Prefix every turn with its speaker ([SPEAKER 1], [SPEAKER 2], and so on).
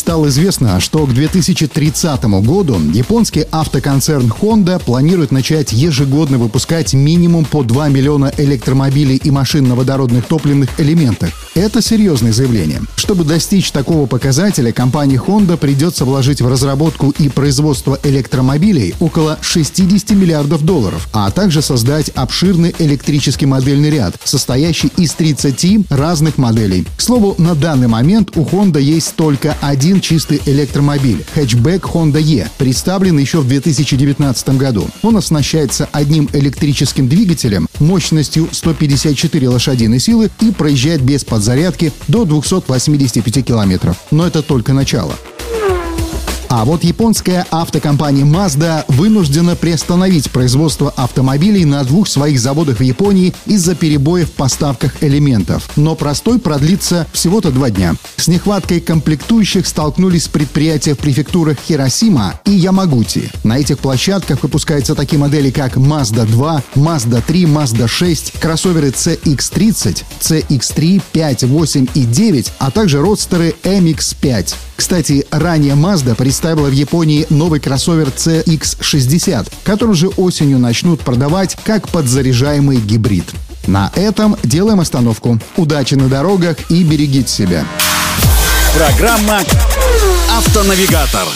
[SPEAKER 1] стало известно, что к 2030 году японский автоконцерн Honda планирует начать ежегодно выпускать минимум по 2 миллиона электромобилей и машин на водородных топливных элементах. Это серьезное заявление. Чтобы достичь такого показателя, компании Honda придется вложить в разработку и производство электромобилей около 60 миллиардов долларов, а также создать обширный электрический модельный ряд, состоящий из 30 разных моделей. К слову, на данный момент у Honda есть только один чистый электромобиль – хэтчбэк Honda E, представленный еще в 2019 году. Он оснащается одним электрическим двигателем мощностью 154 лошадиной силы и проезжает без подзарядки до 285 километров. Но это только начало. А вот японская автокомпания Mazda вынуждена приостановить производство автомобилей на двух своих заводах в Японии из-за перебоев в поставках элементов. Но простой продлится всего-то два дня. С нехваткой комплектующих столкнулись предприятия в префектурах Хиросима и Ямагути. На этих площадках выпускаются такие модели, как Mazda 2, Mazda 3, Mazda 6, кроссоверы CX-30, CX-3, 5, 8 и 9, а также родстеры MX-5. Кстати, ранее Mazda представила в Японии новый кроссовер CX-60, который уже осенью начнут продавать как подзаряжаемый гибрид. На этом делаем остановку. Удачи на дорогах и берегите себя.
[SPEAKER 2] Программа «Автонавигатор».